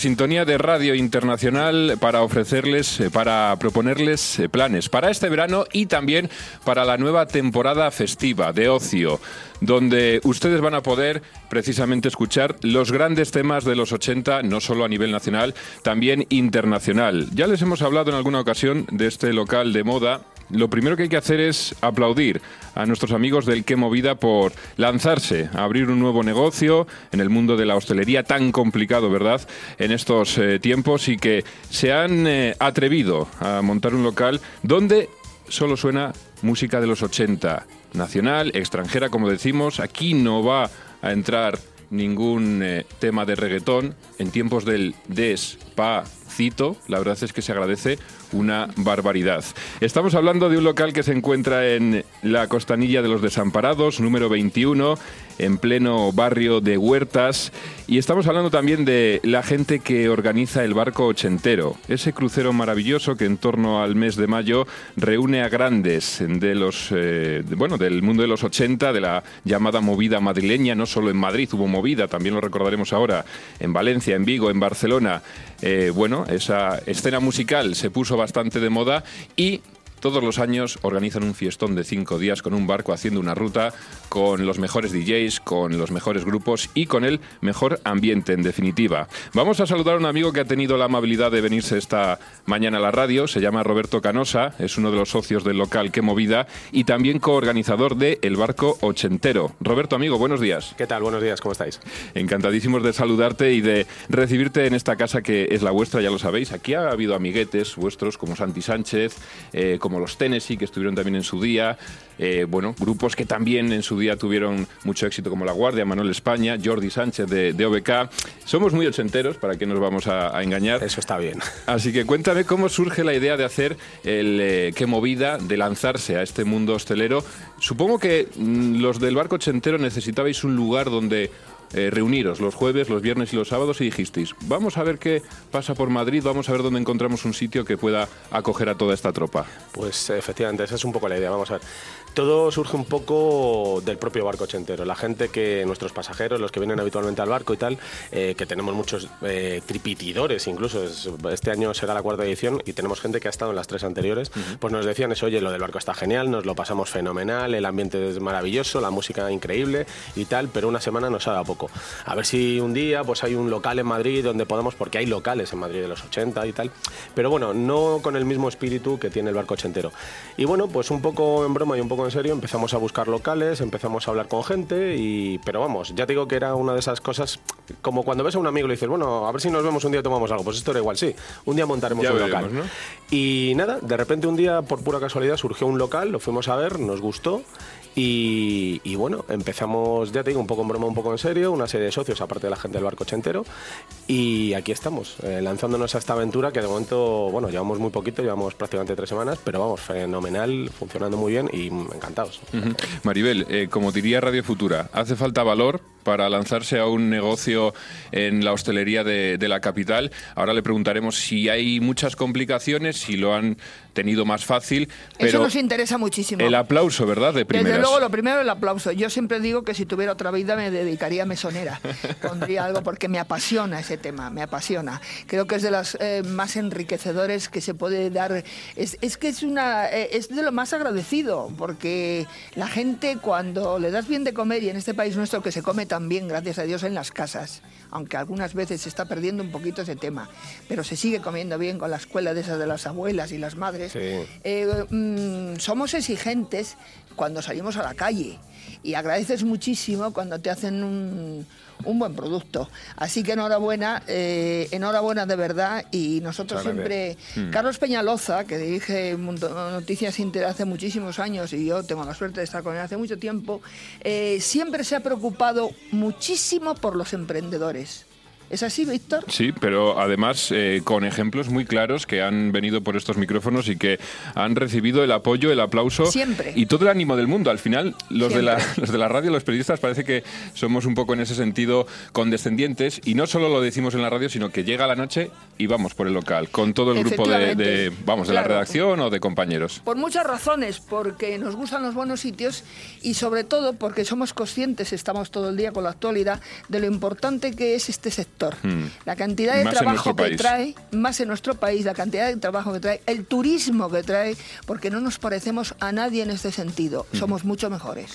sintonía de Radio Internacional para ofrecerles, eh, para proponerles eh, planes para este verano y también para la nueva temporada festiva de ocio, donde ustedes van a poder precisamente escuchar los grandes temas de los 80, no solo a nivel nacional, también internacional. Ya les hemos hablado en alguna ocasión de este local de moda lo primero que hay que hacer es aplaudir a nuestros amigos del Qué Movida por lanzarse a abrir un nuevo negocio en el mundo de la hostelería tan complicado, ¿verdad?, en estos eh, tiempos y que se han eh, atrevido a montar un local donde solo suena música de los 80, nacional, extranjera, como decimos. Aquí no va a entrar ningún eh, tema de reggaetón en tiempos del La verdad es que se agradece una barbaridad. Estamos hablando de un local que se encuentra en la costanilla de los desamparados, número 21, en pleno barrio de Huertas. Y estamos hablando también de la gente que organiza el barco ochentero, ese crucero maravilloso que en torno al mes de mayo reúne a grandes de los, eh, bueno, del mundo de los 80, de la llamada movida madrileña. No solo en Madrid hubo movida, también lo recordaremos ahora en Valencia, en Vigo, en Barcelona. Eh, bueno, esa escena musical se puso bastante de moda y todos los años organizan un fiestón de cinco días con un barco haciendo una ruta con los mejores DJs, con los mejores grupos y con el mejor ambiente, en definitiva. Vamos a saludar a un amigo que ha tenido la amabilidad de venirse esta mañana a la radio. Se llama Roberto Canosa, es uno de los socios del local Qué Movida y también coorganizador de El Barco Ochentero. Roberto, amigo, buenos días. ¿Qué tal? Buenos días, ¿cómo estáis? Encantadísimos de saludarte y de recibirte en esta casa que es la vuestra, ya lo sabéis. Aquí ha habido amiguetes vuestros como Santi Sánchez, eh, como los Tennessee, que estuvieron también en su día, eh, bueno, grupos que también en su día tuvieron mucho éxito como La Guardia, Manuel España, Jordi Sánchez de, OBK. Somos muy ochenteros, para que nos vamos a, engañar. Eso está bien. Así que cuéntame cómo surge la idea de hacer el eh, qué movida, de lanzarse a este mundo hostelero. Supongo que mm, los del barco ochentero necesitabais un lugar donde eh, reuniros los jueves, los viernes y los sábados y dijisteis, vamos a ver qué pasa por Madrid, vamos a ver dónde encontramos un sitio que pueda acoger a toda esta tropa. Pues efectivamente, esa es un poco la idea, vamos a ver. Todo surge un poco del propio barco ochentero. La gente que, nuestros pasajeros, los que vienen habitualmente al barco y tal, eh, que tenemos muchos eh, tripitidores incluso, este año será la cuarta edición y tenemos gente que ha estado en las tres anteriores, pues nos decían eso, oye, lo del barco está genial, nos lo pasamos fenomenal, el ambiente es maravilloso, la música increíble y tal, pero una semana nos ha dado poco. A ver si un día pues hay un local en Madrid donde podamos, porque hay locales en Madrid de los 80 y tal, pero bueno, no con el mismo espíritu que tiene el barco ochentero. Y bueno, pues un poco en broma y un poco en serio, empezamos a buscar locales, empezamos a hablar con gente, y, pero vamos, ya te digo que era una de esas cosas, como cuando ves a un amigo y le dices, bueno, a ver si nos vemos un día y tomamos algo, pues esto era igual, sí, un día montaremos un local. Y nada, de repente un día, por pura casualidad, surgió un local, lo fuimos a ver, nos gustó y, bueno, empezamos, ya te digo, un poco en broma, un poco en serio, una serie de socios, aparte de la gente del barco ochentero. Y aquí estamos, eh, lanzándonos a esta aventura que de momento, bueno, llevamos muy poquito, llevamos prácticamente tres semanas, pero vamos, fenomenal, funcionando muy bien y encantados. Maribel, eh, como diría Radio Futura, hace falta valor para lanzarse a un negocio en la hostelería de, la capital. Ahora le preguntaremos si hay muchas complicaciones, si lo han tenido más fácil. Pero Eso nos interesa muchísimo. El aplauso, ¿verdad? De primeras. Desde luego, lo primero el aplauso. Yo siempre digo que si tuviera otra vida me dedicaría a mesonera. Pondría algo porque me apasiona ese tema, me apasiona. Creo que es de los eh, más enriquecedores que se puede dar. Es, es que es, una, eh, es de lo más agradecido, porque la gente cuando le das bien de comer, y en este país nuestro que se come también, gracias a Dios, en las casas, aunque algunas veces se está perdiendo un poquito ese tema, pero se sigue comiendo bien con la escuela de esas de las abuelas y las madres. Eh, mm, somos exigentes cuando salimos a la calle y agradeces muchísimo cuando te hacen un, un buen producto. Así que enhorabuena, eh, enhorabuena de verdad y nosotros siempre... Hmm. Carlos Peñaloza, que dirige Noticias Inter hace muchísimos años y yo tengo la suerte de estar con él hace mucho tiempo, eh, siempre se ha preocupado muchísimo por los emprendedores. ¿Es así, Víctor? Sí, pero además eh, con ejemplos muy claros que han venido por estos micrófonos y que han recibido el apoyo, el aplauso Siempre. y todo el ánimo del mundo. Al final, los de, la, los de la radio, los periodistas, parece que somos un poco en ese sentido condescendientes y no solo lo decimos en la radio, sino que llega la noche y vamos por el local con todo el grupo de, vamos, de la redacción o de compañeros. Por muchas razones, porque nos gustan los buenos sitios y sobre todo porque somos conscientes, estamos todo el día con la actualidad, de lo importante que es este sector sector. Mm. La cantidad de Más trabajo que país. trae, más en nuestro país, la cantidad de trabajo que trae, el turismo que trae, porque no nos parecemos a nadie en este sentido. Somos mucho mejores.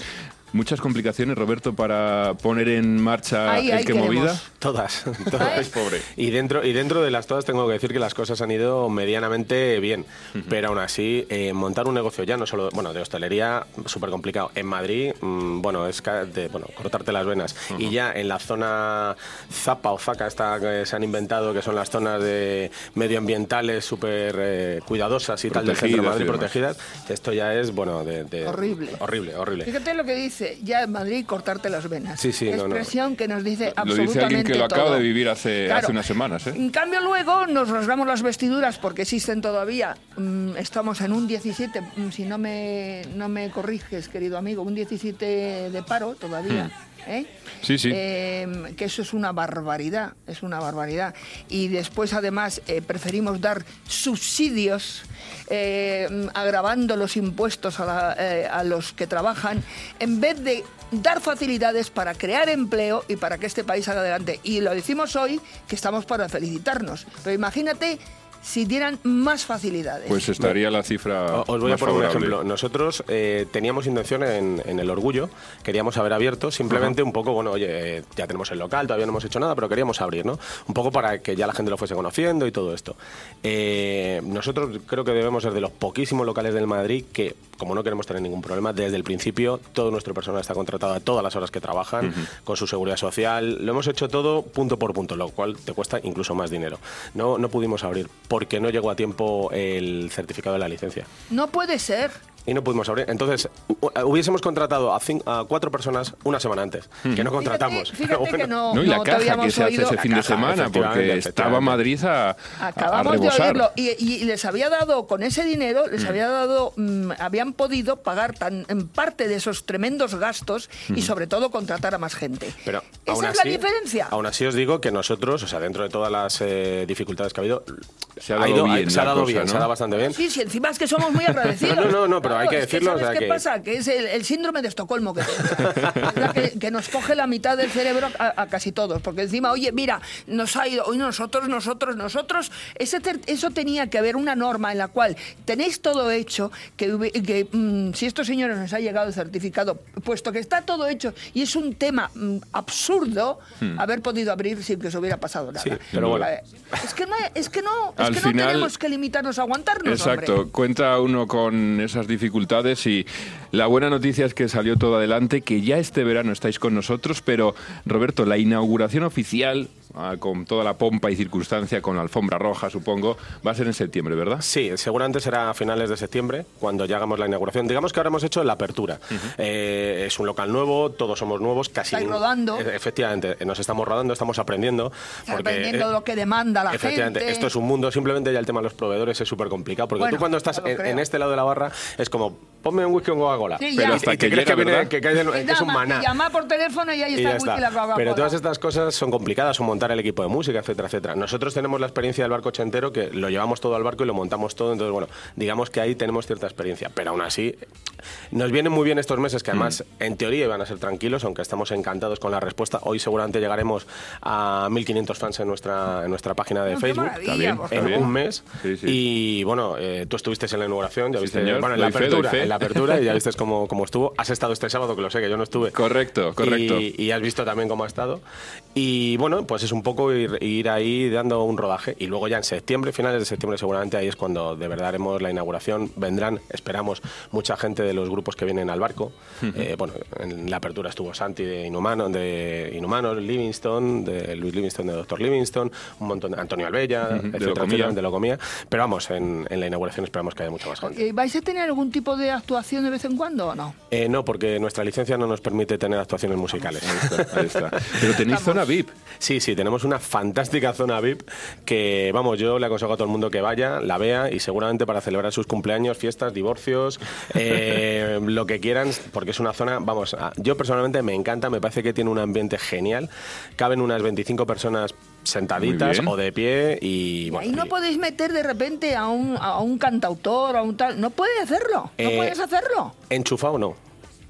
Muchas complicaciones, Roberto, para poner en marcha Ahí, el ahí que queremos. movida. Todas, todas. Ay. Pobre. Y dentro, y dentro de las todas tengo que decir que las cosas han ido medianamente bien. Pero aún así, eh, montar un negocio ya no solo, bueno, de hostelería, súper complicado. En Madrid, mm, bueno, es ca- de, bueno, cortarte las venas. Y ya en la zona Zapa o Zaca esta que se han inventado, que son las zonas de medioambientales súper eh, cuidadosas y tal del centro de Protegidas Madrid protegidas, esto ya es, bueno, de, de- Horrible. Horrible, horrible. Fíjate lo que dice, ya en Madrid cortarte las venas. Sí, sí, no, no. Expresión que nos dice Lo absolutamente dice alguien que lo acaba todo. de vivir hace, Claro. hace unas semanas. ¿eh? En cambio luego nos rasgamos las vestiduras porque existen todavía, mm, estamos en un 17, mm, si no me, no me corriges, querido amigo, un 17 de paro todavía. ¿Eh? Sí, sí. Eh, que eso es una barbaridad, es una barbaridad. Y después además eh, preferimos dar subsidios agravando los impuestos a, la- a los que trabajan en vez de dar facilidades para crear empleo y para que este país salga adelante. Y lo decimos hoy que estamos para felicitarnos. Pero imagínate si dieran más facilidades. Pues estaría la cifra. O- Os voy a poner un ejemplo. Nosotros eh, teníamos intención en, en el orgullo, queríamos haber abierto, simplemente un poco, bueno, oye, eh, ya tenemos el local, todavía no hemos hecho nada, pero queríamos abrir, ¿no? Un poco para que ya la gente lo fuese conociendo y todo esto. Eh, nosotros creo que debemos ser de los poquísimos locales del Madrid que, como no queremos tener ningún problema, desde el principio todo nuestro personal está contratado a todas las horas que trabajan, con su seguridad social. Lo hemos hecho todo punto por punto, lo cual te cuesta incluso más dinero. No, no pudimos abrir porque no llegó a tiempo el certificado de la licencia No puede ser. Y no pudimos abrir. Entonces, hu- hubiésemos contratado a, cuatro personas una semana antes, que no contratamos. Fíjate, fíjate Pero que bueno, no, No, y la no caja que se hace ese fin de semana, porque estaba. Madrid a, a- a Acabamos de oírlo y, y les había dado, con ese dinero, les había dado, mm, habían podido pagar tan, en parte de esos tremendos gastos y sobre todo contratar a más gente. Pero Esa aún es así, la diferencia. Aún así os digo que nosotros, o sea, dentro de todas las eh, dificultades que ha habido, Se ha dado bien se ha dado cosa, bien, ¿no? se ha dado bastante bien. Sí, sí, encima es que somos muy agradecidos. No, no, no, pero hay que es decirlo, o ¿Sabes sea, qué que- pasa? Que es el, el síndrome de Estocolmo que. Es que, que nos coge la mitad del cerebro a, a casi todos. Porque encima, oye, mira, nos ha ido, hoy nosotros, nosotros, nosotros. Ese cer- eso tenía que haber una norma en la cual tenéis todo hecho, que, hube- que, mm, si estos señores nos ha llegado el certificado, puesto que está todo hecho y es un tema mm, absurdo, haber podido abrir sin que se hubiera pasado nada. Hmm. Sí, pero bueno. Eh, Es que no, es que no, es Al que no final- tenemos que limitarnos a aguantarnos. Exacto, hombre. cuenta uno con esas dificultades y la buena noticia es que salió todo adelante, que ya este verano estáis con nosotros, pero Roberto, la inauguración oficial, con toda la pompa y circunstancia, con la alfombra roja, supongo, va a ser en septiembre, ¿verdad? Sí, seguramente será a finales de septiembre, cuando ya hagamos la inauguración. Digamos que ahora hemos hecho la apertura. Eh, es un local nuevo, todos somos nuevos, casi... Estáis rodando. Eh, Efectivamente, nos estamos rodando, estamos aprendiendo. Porque, aprendiendo eh, lo que demanda la Efectivamente, gente. esto es un mundo, simplemente ya el tema de los proveedores es súper complicado, porque Bueno, tú cuando estás en este lado de la barra es como, ponme un whisky con Coca-Cola. Sí, Pero hasta que crees llega, viene- que, que es un maná. llama por teléfono y ahí Y está el whisky está. la Coca-Cola. Pero todas estas cosas son complicadas, son montar el equipo de música, etcétera, etcétera. Nosotros tenemos la experiencia del barco ochentero, que lo llevamos todo al barco y lo montamos todo, entonces, bueno, digamos que ahí tenemos cierta experiencia, pero aún así nos vienen muy bien estos meses, que además, Mm. en teoría, iban a ser tranquilos, aunque estamos encantados con la respuesta. Hoy seguramente llegaremos a 1.500 fans en nuestra, en nuestra página de No, Facebook. Está bien, por está En bien. un mes. Sí, sí. Y bueno, eh, tú estuviste en la inauguración, ya Sí, viste, señor. bueno, en la, apertura, fe. en la apertura, y ya viste cómo, cómo estuvo. Has estado este sábado, que lo sé, que yo no estuve. Correcto, correcto. Y, y has visto también cómo ha estado. Y bueno, pues es un poco ir, ir ahí dando un rodaje. Y luego ya en septiembre, finales de septiembre seguramente, ahí es cuando de verdad haremos la inauguración. Vendrán, esperamos, mucha gente de los grupos que vienen al barco. Eh, bueno, en la apertura estuvo Santi de Inhumano, de Inhumanos, Livingston, de Luis Livingston de Doctor Livingston, un montón de Antonio Albella, de etcétera, Locomía. etcétera, de Locomía. Pero vamos, en, en la inauguración esperamos que haya mucha más gente. ¿Vais a tener algún tipo de actuación de vez en cuando o no? Eh, no, porque nuestra licencia no nos permite tener actuaciones musicales. Ahí está. Pero tenéis zona VIP. Sí, sí, tenemos una fantástica zona VIP que, vamos, yo le aconsejo a todo el mundo que vaya, la vea y seguramente para celebrar sus cumpleaños, fiestas, divorcios, eh, lo que quieran, porque es una zona, vamos, a- yo personalmente me encanta, me parece que tiene un ambiente genial, caben unas 25 personas sentaditas o de pie y... Y bueno, ahí no y- podéis meter de repente a un, a un cantautor, a un tal. No puedes hacerlo. No Eh, puedes hacerlo. Enchufado no.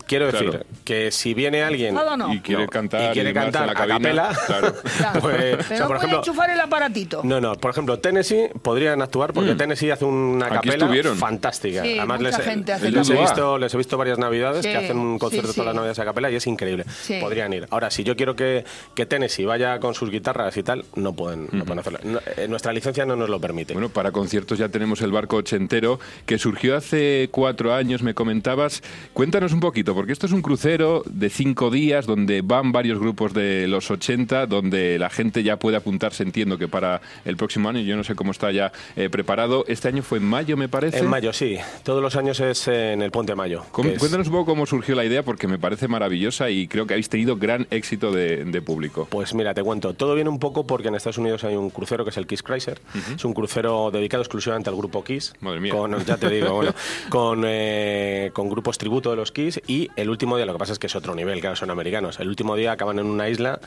Quiero Claro. decir que si viene alguien. Y quiere cantar y quiere y cantar en la a cabina, capela, claro. Claro. pues, Pero o sea, no por puede ejemplo, enchufar el aparatito. no, no, por ejemplo, Tennessee podrían actuar porque Mm. Tennessee hace una capela fantástica. Sí, Además, mucha les, gente hace les he visto, les he visto varias navidades Sí, que hacen un concierto sí, todas las navidades a capela y es increíble. Sí. Podrían ir. Ahora, si yo quiero que, que Tennessee vaya con sus guitarras y tal, no pueden, no pueden hacerlo. No, eh, nuestra licencia no nos lo permite. Bueno, para conciertos ya tenemos el barco ochentero que surgió hace cuatro años, me comentabas. Cuéntanos un poquito, porque esto es un crucero de cinco días donde van varios grupos de los 80, donde la gente ya puede apuntarse, entiendo que para el próximo año, yo no sé cómo está ya eh, preparado. Este año fue en mayo, me parece. en mayo, sí. Todos los años es en el Puente Mayo. ¿Cómo- que es- Cuéntanos un poco cómo surgió la idea, porque me parece maravillosa y creo que habéis tenido gran éxito de, de público. Pues mira, te cuento. Todo viene un poco porque en Estados Unidos hay un crucero que es el Kiss Chrysler. Es un crucero dedicado exclusivamente al grupo Kiss. Madre mía. Con, ya te digo, bueno, con, eh, con grupos tributo de los Kiss. Y el último día, lo que pasa es que es otro nivel, claro, son americanos. El último día acaban en una isla,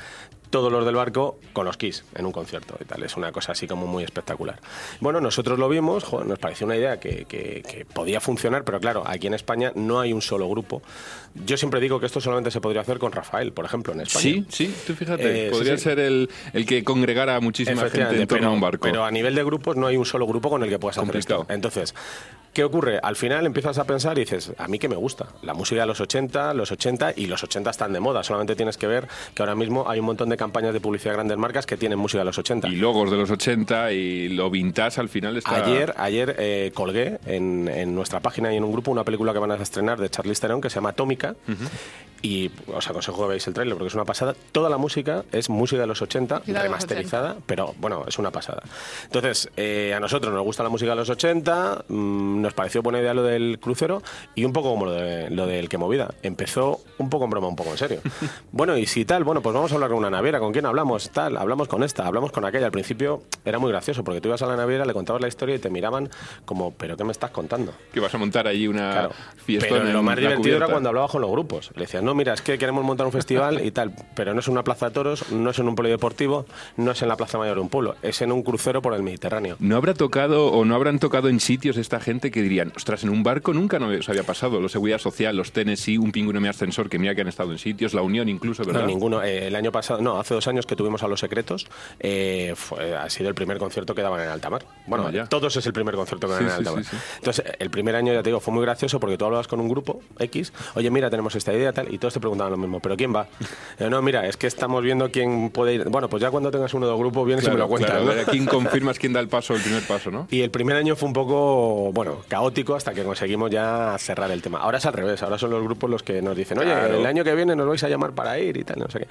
todos los del barco con los Kiss en un concierto y tal. Es una cosa así como muy espectacular. Bueno, nosotros lo vimos, joder, nos pareció una idea que, que- que podía funcionar, pero claro, aquí en España no hay un solo grupo. Yo siempre digo que esto solamente se podría hacer con Rafael, por ejemplo, en España. Sí, sí, tú fíjate, Eh, podría sí, sí. ser el, el que congregara a muchísima gente en torno pero, a un barco. pero a nivel de grupos no hay un solo grupo con el que puedas hacer esto. Entonces, ¿qué ocurre? Al final empiezas a pensar y dices, a mí que me gusta. La música de los 80, los 80 y los 80 están de moda. Solamente tienes que ver que ahora mismo hay un montón de campañas de publicidad de grandes marcas que tienen música de los 80. Y logos de los 80 y lo vintage al final está... Ayer, ayer eh, colgué en, en nuestra página y en un grupo una película que van a estrenar de Charlize Theron que se llama Atómica y os aconsejo que veáis el tráiler porque es una pasada. Toda la música es música de los 80 Sí, la de los remasterizada, pero bueno, es una pasada. Entonces, eh, a nosotros nos gusta la música de los 80, mm, nos pareció buena idea lo del crucero y un poco como lo, de, lo del que movida. Empezó un poco en broma, un poco en serio. bueno, y si tal, bueno, pues vamos a hablar con una naviera. ¿Con quién hablamos? Tal, hablamos con esta, hablamos con aquella. Al principio era muy gracioso porque tú ibas a la naviera, le contabas la historia y te miraban como, ¿pero qué me estás contando? Que vas a montar allí una Claro. fiesta Pero lo en más la divertido era cubierta. cuando hablabas con los grupos. Le decías, no, mira, es que queremos montar un festival y tal, pero no es en una plaza de toros, no es en un polideportivo, no es en la plaza mayor de un pueblo, es en un crucero por el Mediterráneo. ¿No habrá tocado o no habrán tocado en sitios esta gente que dirían, ostras, en un barco nunca nos había pasado? Los Seguridad Social, los Tennessee, un pingüino mi ascensor, que mira que han estado en sitios, la Unión incluso, ¿verdad? No, ninguno. Eh, el año pasado, no, hace dos años que tuvimos a Los Secretos, eh, fue, ha sido el primer concierto que daban en alta mar. Bueno, Ah, ya. todos es el primer concierto que Sí, dan en alta mar. sí, sí. Entonces, el primer año, ya te digo, fue muy gracioso porque tú hablabas con un grupo X, oye, mira, tenemos esta idea tal, y todos te preguntaban lo mismo, ¿pero quién va? Eh, no, mira, es que estamos viendo quién puede ir. Bueno, pues ya cuando tengas uno del grupo, vienes y me lo cuentas. claro, ¿no? a ver, ¿a quién confirmas quién da el paso, el primer paso, no? Y el primer año fue un poco, bueno, caótico hasta que conseguimos ya cerrar el tema. Ahora es al revés, ahora son los grupos los que nos dicen, oye, Claro. el año que viene nos vais a llamar para ir y tal, no sé qué.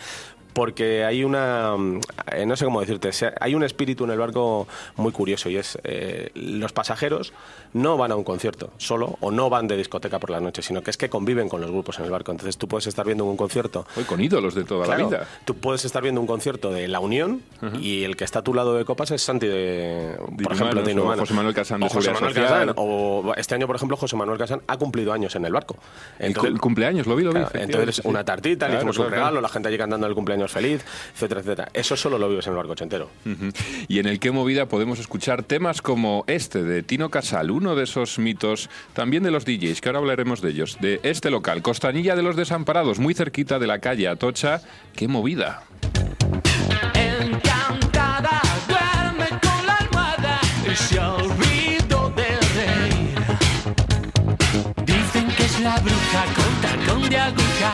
Porque hay una, mm, eh, no sé cómo decirte, hay un espíritu en el barco muy curioso y es, eh, los pasajeros no van a un concierto solo o no van de discoteca por la noche, sino que es que conviven con los grupos en el barco. Entonces tú puedes estar viendo un concierto Hoy con ídolos de toda Claro, la vida. Tú puedes estar viendo un concierto de La Unión y el que está a tu lado de copas es Santi de, por Inhumanos, ejemplo, de Inhumanos. José Manuel Casán de O José Manuel. Casán, o este año, por ejemplo, José Manuel Casán ha cumplido años en el barco. El Entonces, cu- cumpleaños, lo vi, lo vi. claro, entonces una tartita, le Claro, hicimos claro, un regalo, la gente allí cantando el cumpleaños feliz, etcétera, etcétera. Eso solo lo vives en el barco entero. Ujú. Y en el que movida podemos escuchar temas como este de Tino Casal, uno de esos mitos también de los DJs, que ahora hablaremos de ellos, de este local, Costanilla de los Desamparados, muy cerquita de la calle Atocha. ¡Qué movida! Encantada, duerme con la almohada y se olvidó del rey. Dicen que es la bruja con tacón de aguja,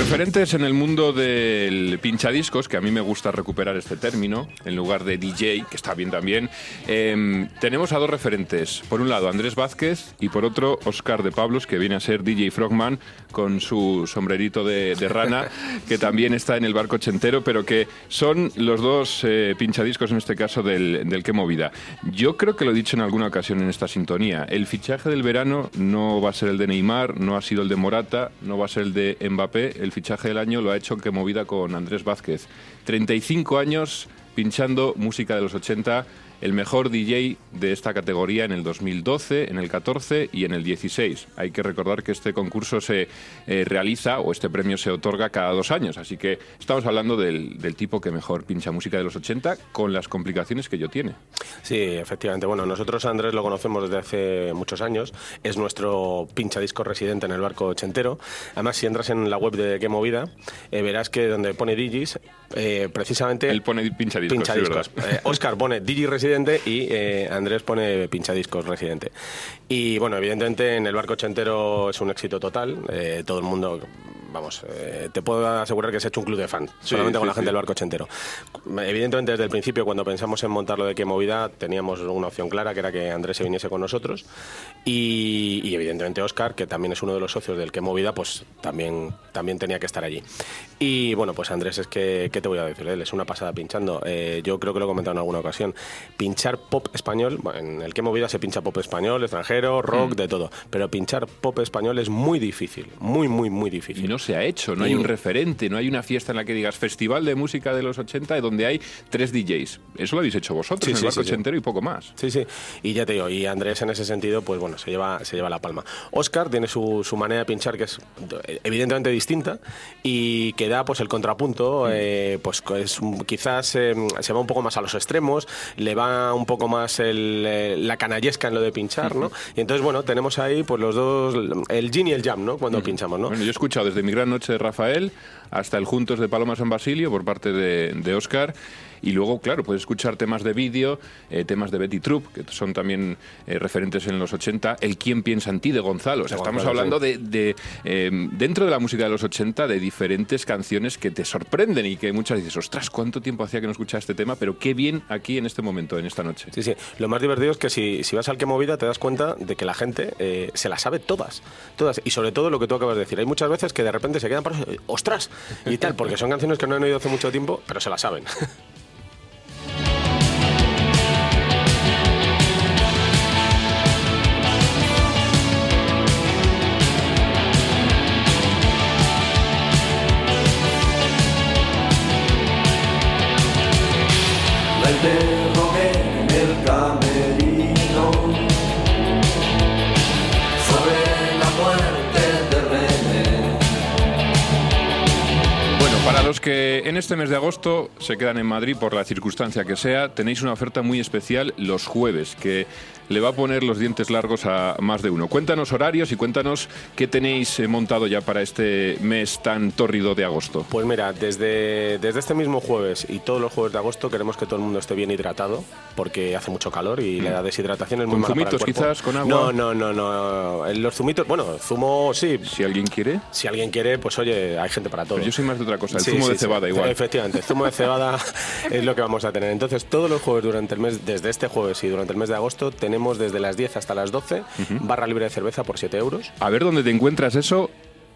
referentes en el mundo del pinchadiscos, que a mí me gusta recuperar este término, en lugar de DJ, que está bien también, em, tenemos a dos referentes. Por un lado, Andrés Vázquez y por otro, Oscar de Pablos, que viene a ser DJ Frogman con su sombrerito de, de rana, que también está en el barco ochentero, pero que son los dos eh, pinchadiscos, en este caso, del, del Que Movida. Yo creo que lo he dicho en alguna ocasión en esta sintonía. El fichaje del verano no va a ser el de Neymar, no ha sido el de Morata, no va a ser el de Mbappé. El fichaje del año lo ha hecho Que Movida con Andrés Vázquez. 35 años pinchando música de los 80 el mejor DJ de esta categoría en el 2012, en el 14 y en el 16. Hay que recordar que este concurso se eh, realiza o este premio se otorga cada dos años, así que estamos hablando del, del tipo que mejor pincha música de los 80 con las complicaciones que ello tiene. Sí, efectivamente. Bueno, nosotros a Andrés lo conocemos desde hace muchos años. Es nuestro pinchadisco residente en el barco ochentero. Además, si entras en la web de Qué Movida, eh, verás que donde pone Digis, eh, precisamente... Él pone pinchadiscos, sí, pinchadiscos. ¿verdad? Eh, Oscar pone Digi residente y eh, Andrés pone pinchadiscos residente. Y bueno, evidentemente en el barco ochentero es un éxito total. Eh, todo el mundo, vamos, eh, te puedo asegurar que se ha hecho un club de fans, Sí, solamente con la gente sí. del barco ochentero. Evidentemente desde el principio cuando pensamos en montar lo de qué movida teníamos una opción clara que era que Andrés se viniese con nosotros y, y evidentemente Oscar, que también es uno de los socios del qué movida, pues también, también tenía que estar allí. Y bueno, pues Andrés es que, ¿qué te voy a decir? Él es una pasada pinchando. Eh, yo creo que lo he comentado en alguna ocasión. Pinchar pop español, en el qué movida se pincha pop español, extranjero, rock, de todo. Pero pinchar pop español es muy difícil, muy, muy, muy difícil. Y no se ha hecho, no hay un referente, no hay una fiesta en la que digas Festival de Música de los 80 y donde hay tres DJs. Eso lo habéis hecho vosotros Sí, en el barco ochentero y poco más. Sí, sí. Y ya te digo, y Andrés en ese sentido, pues bueno, se lleva, se lleva la palma. Oscar tiene su, su manera de pinchar que es eh, evidentemente distinta y que da pues el contrapunto, eh, pues es, quizás eh, se va un poco más a los extremos, le va un poco más el, eh, la canallesca en lo de pinchar, ¿no? Y entonces, bueno, tenemos ahí pues los dos, el yin y el jam, ¿no? Cuando pinchamos, ¿no? Bueno, yo he escuchado desde Mi Gran Noche de Rafael hasta el Juntos de Paloma San Basilio por parte de, de Oscar. Y luego, claro, puedes escuchar temas de vídeo, eh, temas de Betty Troop, que son también eh, referentes en los 80. El ¿Quién piensa en ti? de Gonzalo. O sea, estamos hablando de, de, eh, dentro de la música de los 80, de diferentes canciones que te sorprenden y que muchas dices, ostras, ¿cuánto tiempo hacía que no escuchaba este tema? Pero qué bien aquí en este momento, en esta noche. Sí, sí. Lo más divertido es que si, si vas al que movida te das cuenta de que la gente eh, se la sabe todas. Todas. Y sobre todo lo que tú acabas de decir. Hay muchas veces que de repente se quedan parados, ¡ostras! Y tal, porque son canciones que no han oído hace mucho tiempo, pero se las saben. este mes de agosto se quedan en Madrid por la circunstancia que sea, tenéis una oferta muy especial los jueves que le va a poner los dientes largos a más de uno. Cuéntanos horarios y cuéntanos qué tenéis eh, montado ya para este mes tan tórrido de agosto. Pues mira, desde, desde este mismo jueves y todos los jueves de agosto queremos que todo el mundo esté bien hidratado porque hace mucho calor y la deshidratación es muy ¿Con mala para el zumitos, quizás, con agua? No, no, no, no. Los zumitos, bueno, zumo sí. Si alguien quiere, Si alguien quiere, pues oye, hay gente para todo. pero yo soy más de otra cosa, el Sí, zumo sí, de sí. cebada igual. Efectivamente, zumo de cebada es lo que vamos a tener. Entonces, todos los jueves durante el mes, desde este jueves y durante el mes de agosto, tenemos desde las 10 hasta las 12 barra libre de cerveza por 7 euros. A ver dónde te encuentras eso,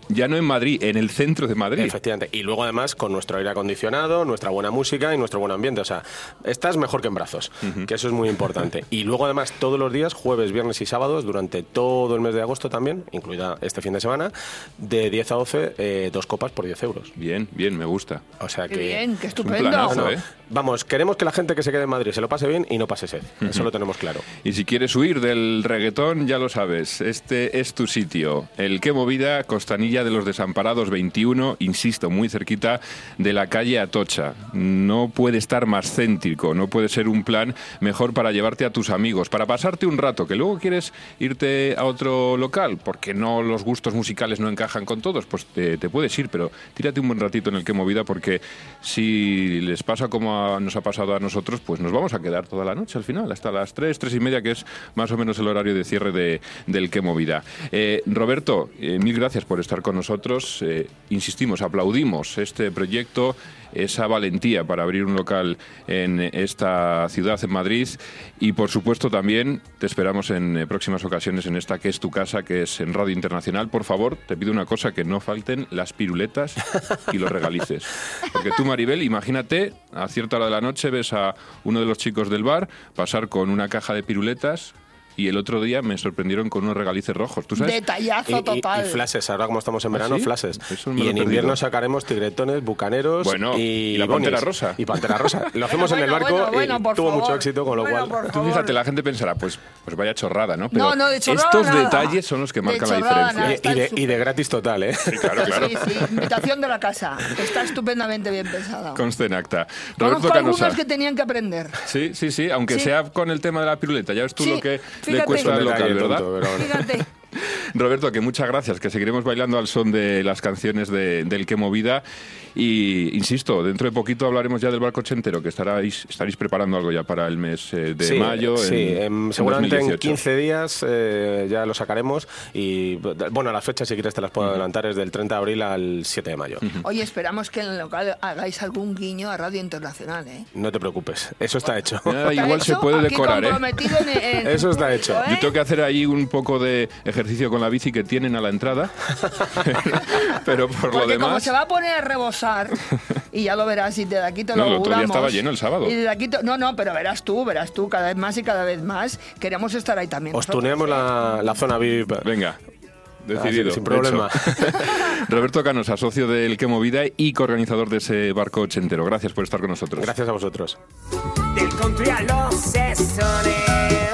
ya no en Madrid, en el centro de Madrid. Efectivamente. Y luego, además, con nuestro aire acondicionado, nuestra buena música y nuestro buen ambiente. O sea, estás mejor que en brazos, que eso es muy importante. Y luego, además, todos los días, jueves, viernes y sábados, durante todo el mes de agosto también, incluida este fin de semana, de 10 a 12, eh, dos copas por 10 euros. Bien, bien, me gusta. O sea Qué que. bien, qué es un estupendo. planazo, No, ¿eh? Vamos, queremos que la gente que se quede en Madrid se lo pase bien y no pase sed. Eso lo tenemos claro. Y si quieres huir del reggaetón, ya lo sabes, este es tu sitio. El que movida, Costanilla de los Desamparados 21, insisto, muy cerquita de la calle Atocha. No puede estar más céntrico, no puede ser un plan mejor para llevarte a tus amigos, para pasarte un rato, que luego quieres irte a otro local, porque no los gustos musicales no encajan con todos, pues te, puedes ir, pero tírate un buen ratito en el que movida, porque si les pasa como nos ha pasado a nosotros, pues nos vamos a quedar toda la noche al final, hasta las 3, 3 y media, que es más o menos el horario de cierre de, del que movida. Eh, Roberto, eh, mil gracias por estar con nosotros. Eh, insistimos, aplaudimos este proyecto, esa valentía para abrir un local en esta ciudad, en Madrid, y por supuesto también te esperamos en eh, próximas ocasiones en esta que es tu casa, que es en Radio Internacional. Por favor, te pido una cosa, que no falten las piruletas y los regalices. Porque tú, Maribel, imagínate, a cierta hora de la noche ves a uno de los chicos del bar pasar con una caja de piruletas y el otro día me sorprendieron con unos regalices rojos. ¿Tú sabes? Detallazo Y, total. y flashes, ahora como estamos en verano, ¿Ah, sí? flashes. Y en perdido. invierno sacaremos tigretones, bucaneros Bueno, y, y la pantera rosa. Y pantera rosa. Lo hacemos en el barco bueno, bueno, y por tuvo favor. mucho éxito, con lo Bueno, cual... Tú fíjate, la gente pensará, pues, pues vaya chorrada, ¿no? Pero No, no, de chorrada estos nada. detalles son los que marcan la diferencia. nada. Y, de, súper. y de gratis total, ¿eh? Claro, claro. Sí, sí, invitación de la casa. Está estupendamente bien pensado. Conste en acta. Roberto Conozco algunos Canosa. que tenían que aprender. Sí, sí, sí, aunque Sí. sea con el tema de la piruleta. Ya ves tú Sí, lo que le fíjate. cuesta Un al local, detalle ¿verdad? tonto, pero bueno. Fíjate. Roberto, que muchas gracias, que seguiremos bailando al son de las canciones de, del Que Movida. Y insisto, dentro de poquito hablaremos ya del barco ochentero, que estaréis, estaréis preparando algo ya para el mes eh, de Sí, mayo. Sí, en- em, en seguramente en 2018. 15 días eh, ya lo sacaremos. Y bueno, las fechas, si quieres, te las puedo adelantar, es del 30 de abril al 7 de mayo. Oye, esperamos que en el local hagáis algún guiño a Radio Internacional, ¿eh? No te preocupes, eso está hecho. Ah, Está igual se hecho, puede aquí decorar, ¿eh? comprometido en- en- Eso está hecho. Yo tengo que hacer ahí un poco de ejercicio con la bici que tienen a la entrada. Pero por lo Porque como demás. se va a poner a rebosar, y ya lo verás, y de aquí te No, lo el otro día estaba lleno el sábado. Y de aquí te- no, no, pero verás tú, verás tú, cada vez más y cada vez más. Queremos estar ahí también. Os nosotros, tuneamos la, la zona VIP. Venga. Decidido. sin hecho. problema. Roberto Canosa, socio del Que Movida y coorganizador de ese barco ochentero. Gracias por estar con nosotros. Gracias a vosotros. Del country a los sesones,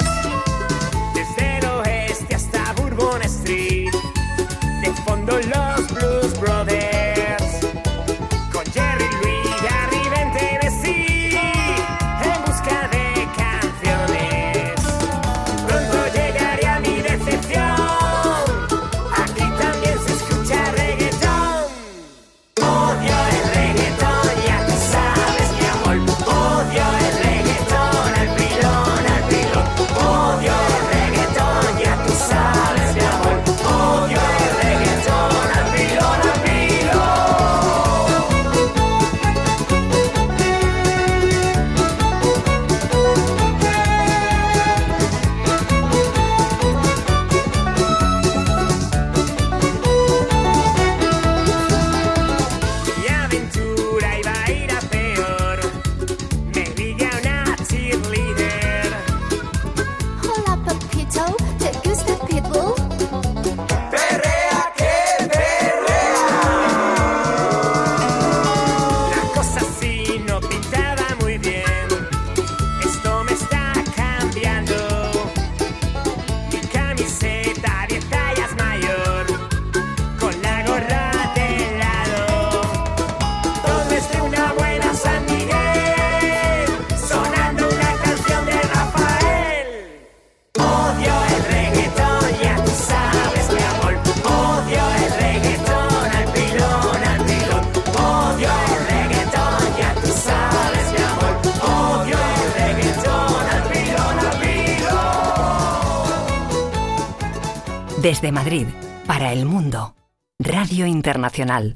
Madrid, para el mundo, Radio Internacional.